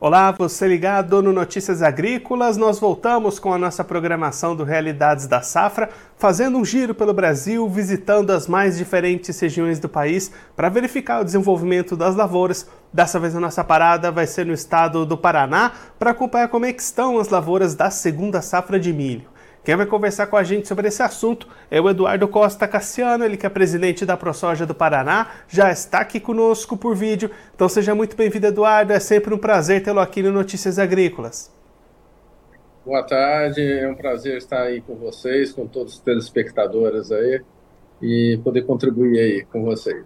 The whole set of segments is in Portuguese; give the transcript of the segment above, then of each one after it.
Olá, você ligado no Notícias Agrícolas. Nós voltamos com a nossa programação do Realidades da Safra, fazendo um giro pelo Brasil, visitando as mais diferentes regiões do país para verificar o desenvolvimento das lavouras. Dessa vez a nossa parada vai ser no estado do Paraná para acompanhar como é estão as lavouras da segunda safra de milho. Quem vai conversar com a gente sobre esse assunto é o Eduardo Costa Cassiano, ele que é presidente da ProSoja do Paraná, já está aqui conosco por vídeo. Então seja muito bem-vindo, Eduardo. É sempre um prazer tê-lo aqui no Notícias Agrícolas. Boa tarde, é um prazer estar aí com vocês, com todos os telespectadores aí e poder contribuir aí com vocês.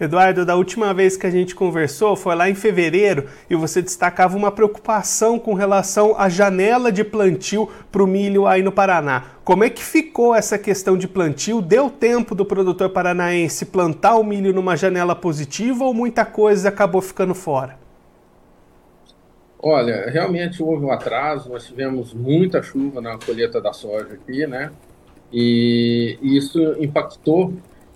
Eduardo, da última vez que a gente conversou foi lá em fevereiro e você destacava uma preocupação com relação à janela de plantio para o milho aí no Paraná. Como é que ficou essa questão de plantio? Deu tempo do produtor paranaense plantar o milho numa janela positiva ou muita coisa acabou ficando fora? Olha, realmente houve um atraso, nós tivemos muita chuva na colheita da soja aqui, né? E isso impactou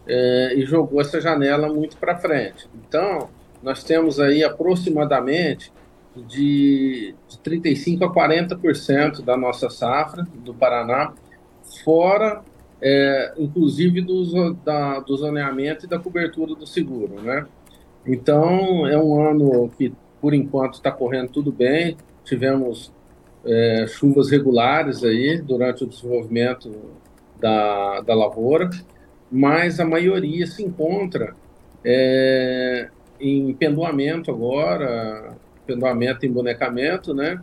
é, e jogou essa janela muito para frente. Então, nós temos aí aproximadamente de, de 35% a 40% da nossa safra do Paraná, fora, é, inclusive, do, da, do zoneamento e da cobertura do seguro, né? Então, é um ano que, por enquanto, está correndo tudo bem. Tivemos é, chuvas regulares aí durante o desenvolvimento da, da lavoura mas a maioria se encontra é, em pendoamento agora, pendoamento em bonecamento, né?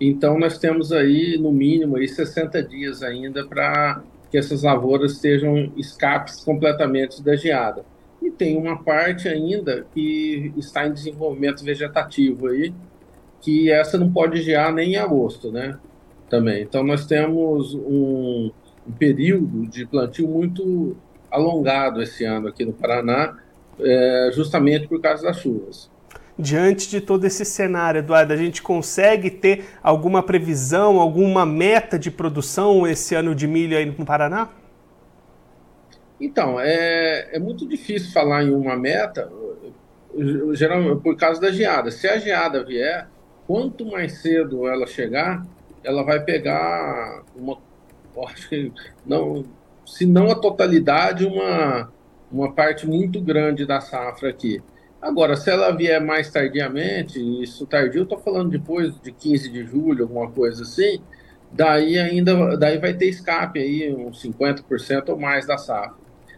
Então nós temos aí no mínimo aí 60 dias ainda para que essas lavouras estejam escapes completamente da geada. E tem uma parte ainda que está em desenvolvimento vegetativo aí, que essa não pode gear nem em agosto, né? Também. Então nós temos um, um período de plantio muito alongado esse ano aqui no Paraná, é, justamente por causa das chuvas. Diante de todo esse cenário, Eduardo, a gente consegue ter alguma previsão, alguma meta de produção esse ano de milho aí no Paraná? Então, é, é muito difícil falar em uma meta, geralmente por causa da geada. Se a geada vier, quanto mais cedo ela chegar, ela vai pegar uma. Acho que não, se não a totalidade, uma, uma parte muito grande da safra aqui. Agora, se ela vier mais tardiamente, isso tardio, eu estou falando depois de 15 de julho, alguma coisa assim, daí ainda daí vai ter escape aí, uns 50% ou mais da safra.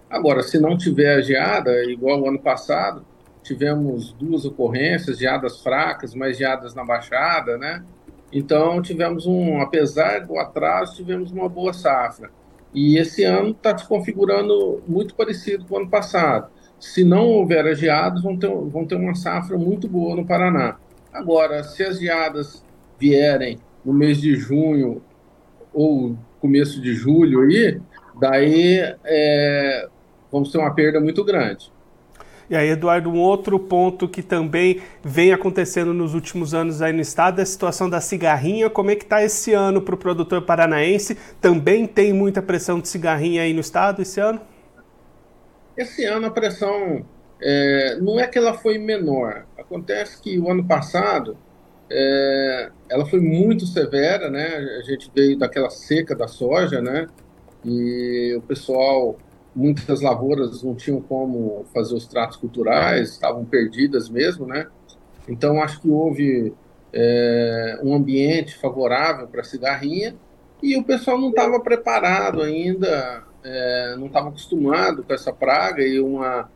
Agora, se não tiver geada, igual o ano passado, tivemos duas ocorrências, geadas fracas, mas geadas na baixada, né? Então, tivemos um, apesar do atraso, tivemos uma boa safra. E esse ano está se configurando muito parecido com o ano passado. Se não houver geadas, vão ter, vão ter uma safra muito boa no Paraná. Agora, se as geadas vierem no mês de junho ou começo de julho aí, daí é, vamos ter uma perda muito grande. E aí, Eduardo, um outro ponto que também vem acontecendo nos últimos anos aí no estado é a situação da cigarrinha. Como é que está esse ano para o produtor paranaense? Também tem muita pressão de cigarrinha aí no estado esse ano? Esse ano a pressão é, não é que ela foi menor. Acontece que o ano passado é, ela foi muito severa, né? A gente veio daquela seca da soja, né? E o pessoal muitas lavouras não tinham como fazer os tratos culturais, estavam perdidas mesmo, né? Então acho que houve é, um ambiente favorável para cigarrinha e o pessoal não estava preparado ainda, é, não estava acostumado com essa praga e uma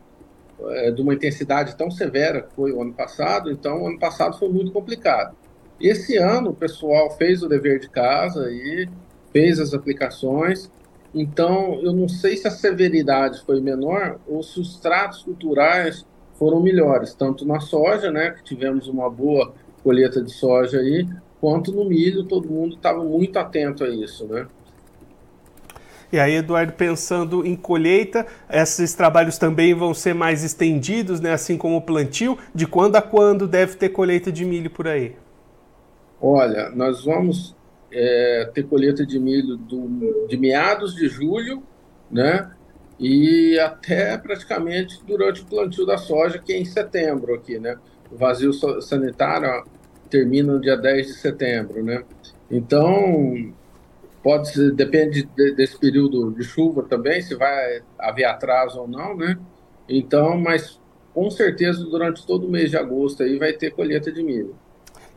é, de uma intensidade tão severa que foi o ano passado. Então o ano passado foi muito complicado. Esse ano o pessoal fez o dever de casa e fez as aplicações então, eu não sei se a severidade foi menor ou se os tratos culturais foram melhores, tanto na soja, né, que tivemos uma boa colheita de soja aí, quanto no milho, todo mundo estava muito atento a isso, né? E aí, Eduardo, pensando em colheita, esses trabalhos também vão ser mais estendidos, né, assim como o plantio. De quando a quando deve ter colheita de milho por aí? Olha, nós vamos é, ter colheita de milho do, de meados de julho, né? E até praticamente durante o plantio da soja, que é em setembro aqui, né? O vazio sanitário termina no dia 10 de setembro, né? Então, pode ser, depende de, desse período de chuva também, se vai haver atraso ou não, né? Então, mas com certeza durante todo o mês de agosto aí vai ter colheita de milho.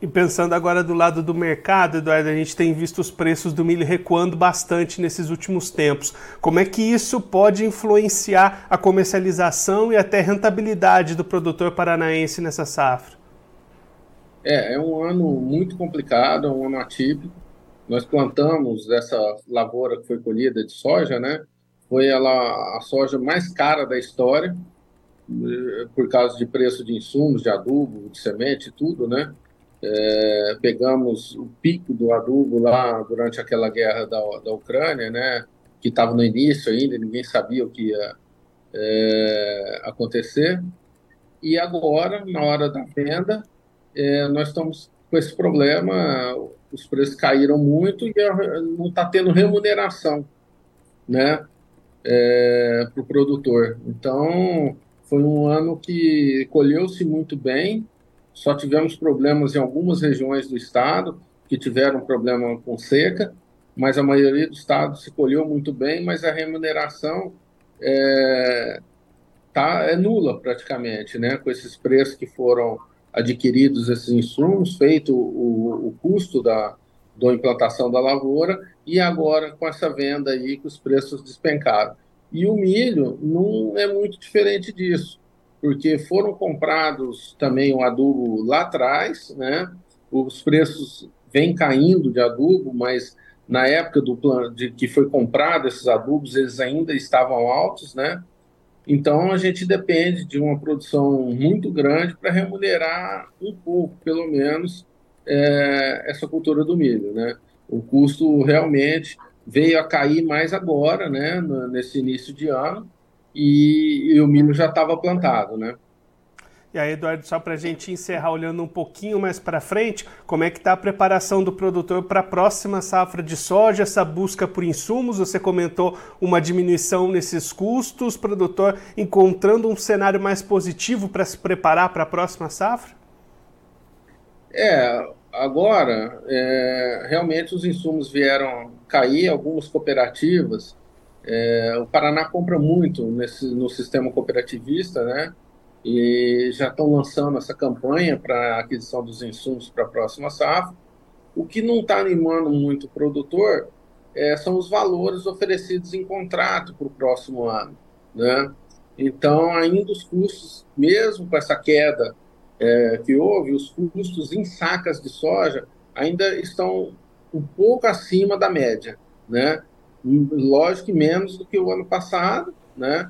E pensando agora do lado do mercado, Eduardo, a gente tem visto os preços do milho recuando bastante nesses últimos tempos. Como é que isso pode influenciar a comercialização e até rentabilidade do produtor paranaense nessa safra? É, é um ano muito complicado, é um ano atípico. Nós plantamos essa lavoura que foi colhida de soja, né? Foi ela a soja mais cara da história, eh, por causa de preço de insumos, de adubo, de semente, tudo, né? É, pegamos o pico do adubo lá durante aquela guerra da, da Ucrânia, né? Que estava no início ainda, ninguém sabia o que ia é, acontecer. E agora, na hora da venda, é, nós estamos com esse problema, os preços caíram muito e não está tendo remuneração, né? É, para o produtor. Então, foi um ano que colheu-se muito bem, só tivemos problemas em algumas regiões do estado que tiveram problema com seca, mas a maioria do estado se colheu muito bem, mas a remuneração é, tá, é nula praticamente, né? Com esses preços que foram adquiridos esses insumos, feito o, o custo da, da implantação da lavoura e agora com essa venda aí que os preços despencaram. E o milho não é muito diferente disso, porque foram comprados também o adubo lá atrás, né? Os preços vêm caindo de adubo, mas na época do plano de que foi comprado esses adubos, eles ainda estavam altos, né? Então a gente depende de uma produção muito grande para remunerar um pouco, pelo menos, é, essa cultura do milho, né? O custo realmente veio a cair mais agora, né, nesse início de ano, e, e o milho já estava plantado, né? E aí, Eduardo, só para a gente encerrar olhando um pouquinho mais para frente, como é que está a preparação do produtor para a próxima safra de soja, essa busca por insumos? Você comentou uma diminuição nesses custos, produtor encontrando um cenário mais positivo para se preparar para a próxima safra? É, agora, é, realmente os insumos vieram cair, algumas cooperativas, é, o Paraná compra muito nesse, no sistema cooperativista, né? E já estão lançando essa campanha para aquisição dos insumos para a próxima safra. O que não está animando muito o produtor é, são os valores oferecidos em contrato para o próximo ano, né? Então, ainda os custos, mesmo com essa queda é, que houve, os custos em sacas de soja ainda estão um pouco acima da média, né? Lógico que menos do que o ano passado, né?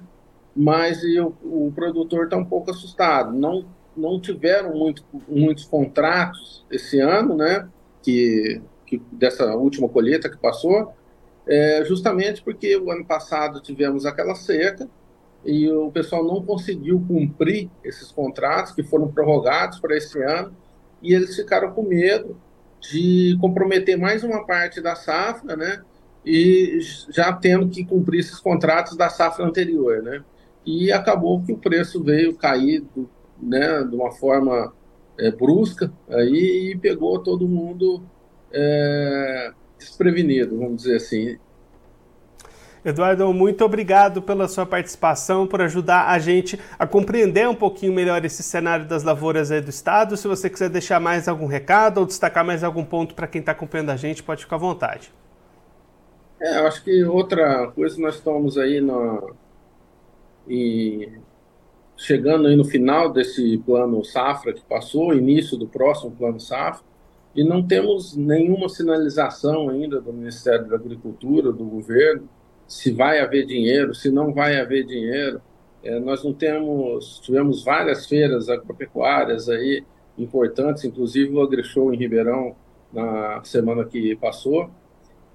Mas o, o produtor está um pouco assustado. Não, não tiveram muito, muitos contratos esse ano, né? Que, que dessa última colheita que passou, é, justamente porque o ano passado tivemos aquela seca e o pessoal não conseguiu cumprir esses contratos que foram prorrogados para esse ano e eles ficaram com medo de comprometer mais uma parte da safra, né? E já tendo que cumprir esses contratos da safra anterior, né? E acabou que o preço veio cair, né? De uma forma é, brusca aí e pegou todo mundo é, desprevenido, vamos dizer assim. Eduardo, muito obrigado pela sua participação, por ajudar a gente a compreender um pouquinho melhor esse cenário das lavouras aí do estado. Se você quiser deixar mais algum recado ou destacar mais algum ponto para quem está acompanhando a gente, pode ficar à vontade. É, acho que outra coisa, nós estamos aí e chegando aí no final desse plano safra que passou, início do próximo plano safra, e não temos nenhuma sinalização ainda do Ministério da Agricultura, do governo, se vai haver dinheiro, se não vai haver dinheiro. É, nós não temos, tivemos várias feiras agropecuárias aí importantes, inclusive o AgriShow em Ribeirão na semana que passou,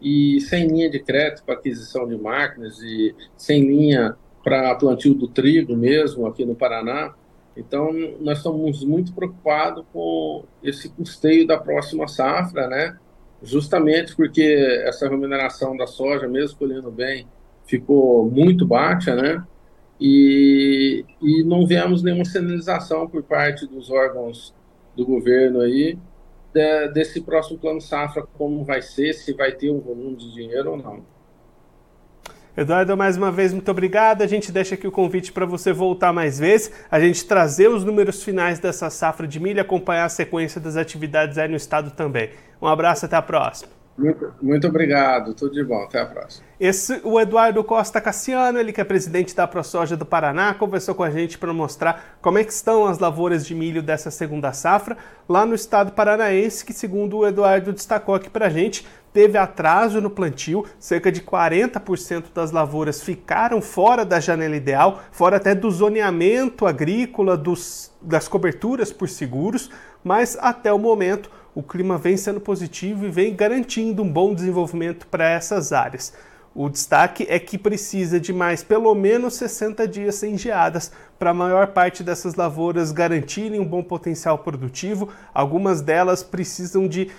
e sem linha de crédito para aquisição de máquinas e sem linha para plantio do trigo mesmo aqui no Paraná. Então, nós estamos muito preocupados com esse custeio da próxima safra, né? justamente porque essa remuneração da soja, mesmo colhendo bem, ficou muito baixa, né? E, e não vemos nenhuma sinalização por parte dos órgãos do governo aí de, desse próximo plano safra, como vai ser, se vai ter um volume de dinheiro ou não. Eduardo, mais uma vez, muito obrigado. A gente deixa aqui o convite para você voltar mais vezes, a gente trazer os números finais dessa safra de milho, acompanhar a sequência das atividades aí no estado também. Um abraço, até a próxima. Muito, muito obrigado, tudo de bom, até a próxima. Esse, o Eduardo Costa Cassiano, ele que é presidente da ProSoja do Paraná, conversou com a gente para mostrar como é que estão as lavouras de milho dessa segunda safra. Lá no estado paranaense, que segundo o Eduardo destacou aqui para a gente, teve atraso no plantio, cerca de 40% das lavouras ficaram fora da janela ideal, fora até do zoneamento agrícola, dos, das coberturas por seguros, mas até o momento o clima vem sendo positivo e vem garantindo um bom desenvolvimento para essas áreas. O destaque é que precisa de mais pelo menos 60 dias sem geadas para a maior parte dessas lavouras garantirem um bom potencial produtivo. Algumas delas precisam de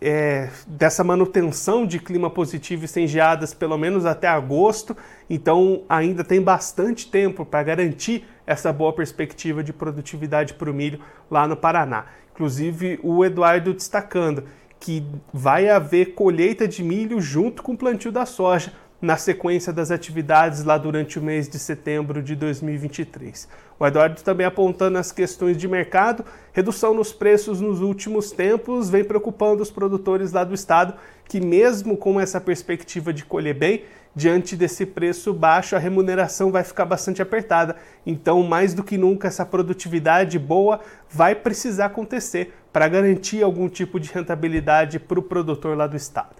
é, dessa manutenção de clima positivo e sem geadas pelo menos até agosto. Então ainda tem bastante tempo para garantir essa boa perspectiva de produtividade para o milho lá no Paraná. Inclusive o Eduardo destacando que vai haver colheita de milho junto com o plantio da soja na sequência das atividades lá durante o mês de setembro de 2023. O Eduardo também apontando as questões de mercado, redução nos preços nos últimos tempos vem preocupando os produtores lá do estado, que mesmo com essa perspectiva de colher bem, diante desse preço baixo, a remuneração vai ficar bastante apertada. Então, mais do que nunca, essa produtividade boa vai precisar acontecer para garantir algum tipo de rentabilidade para o produtor lá do estado.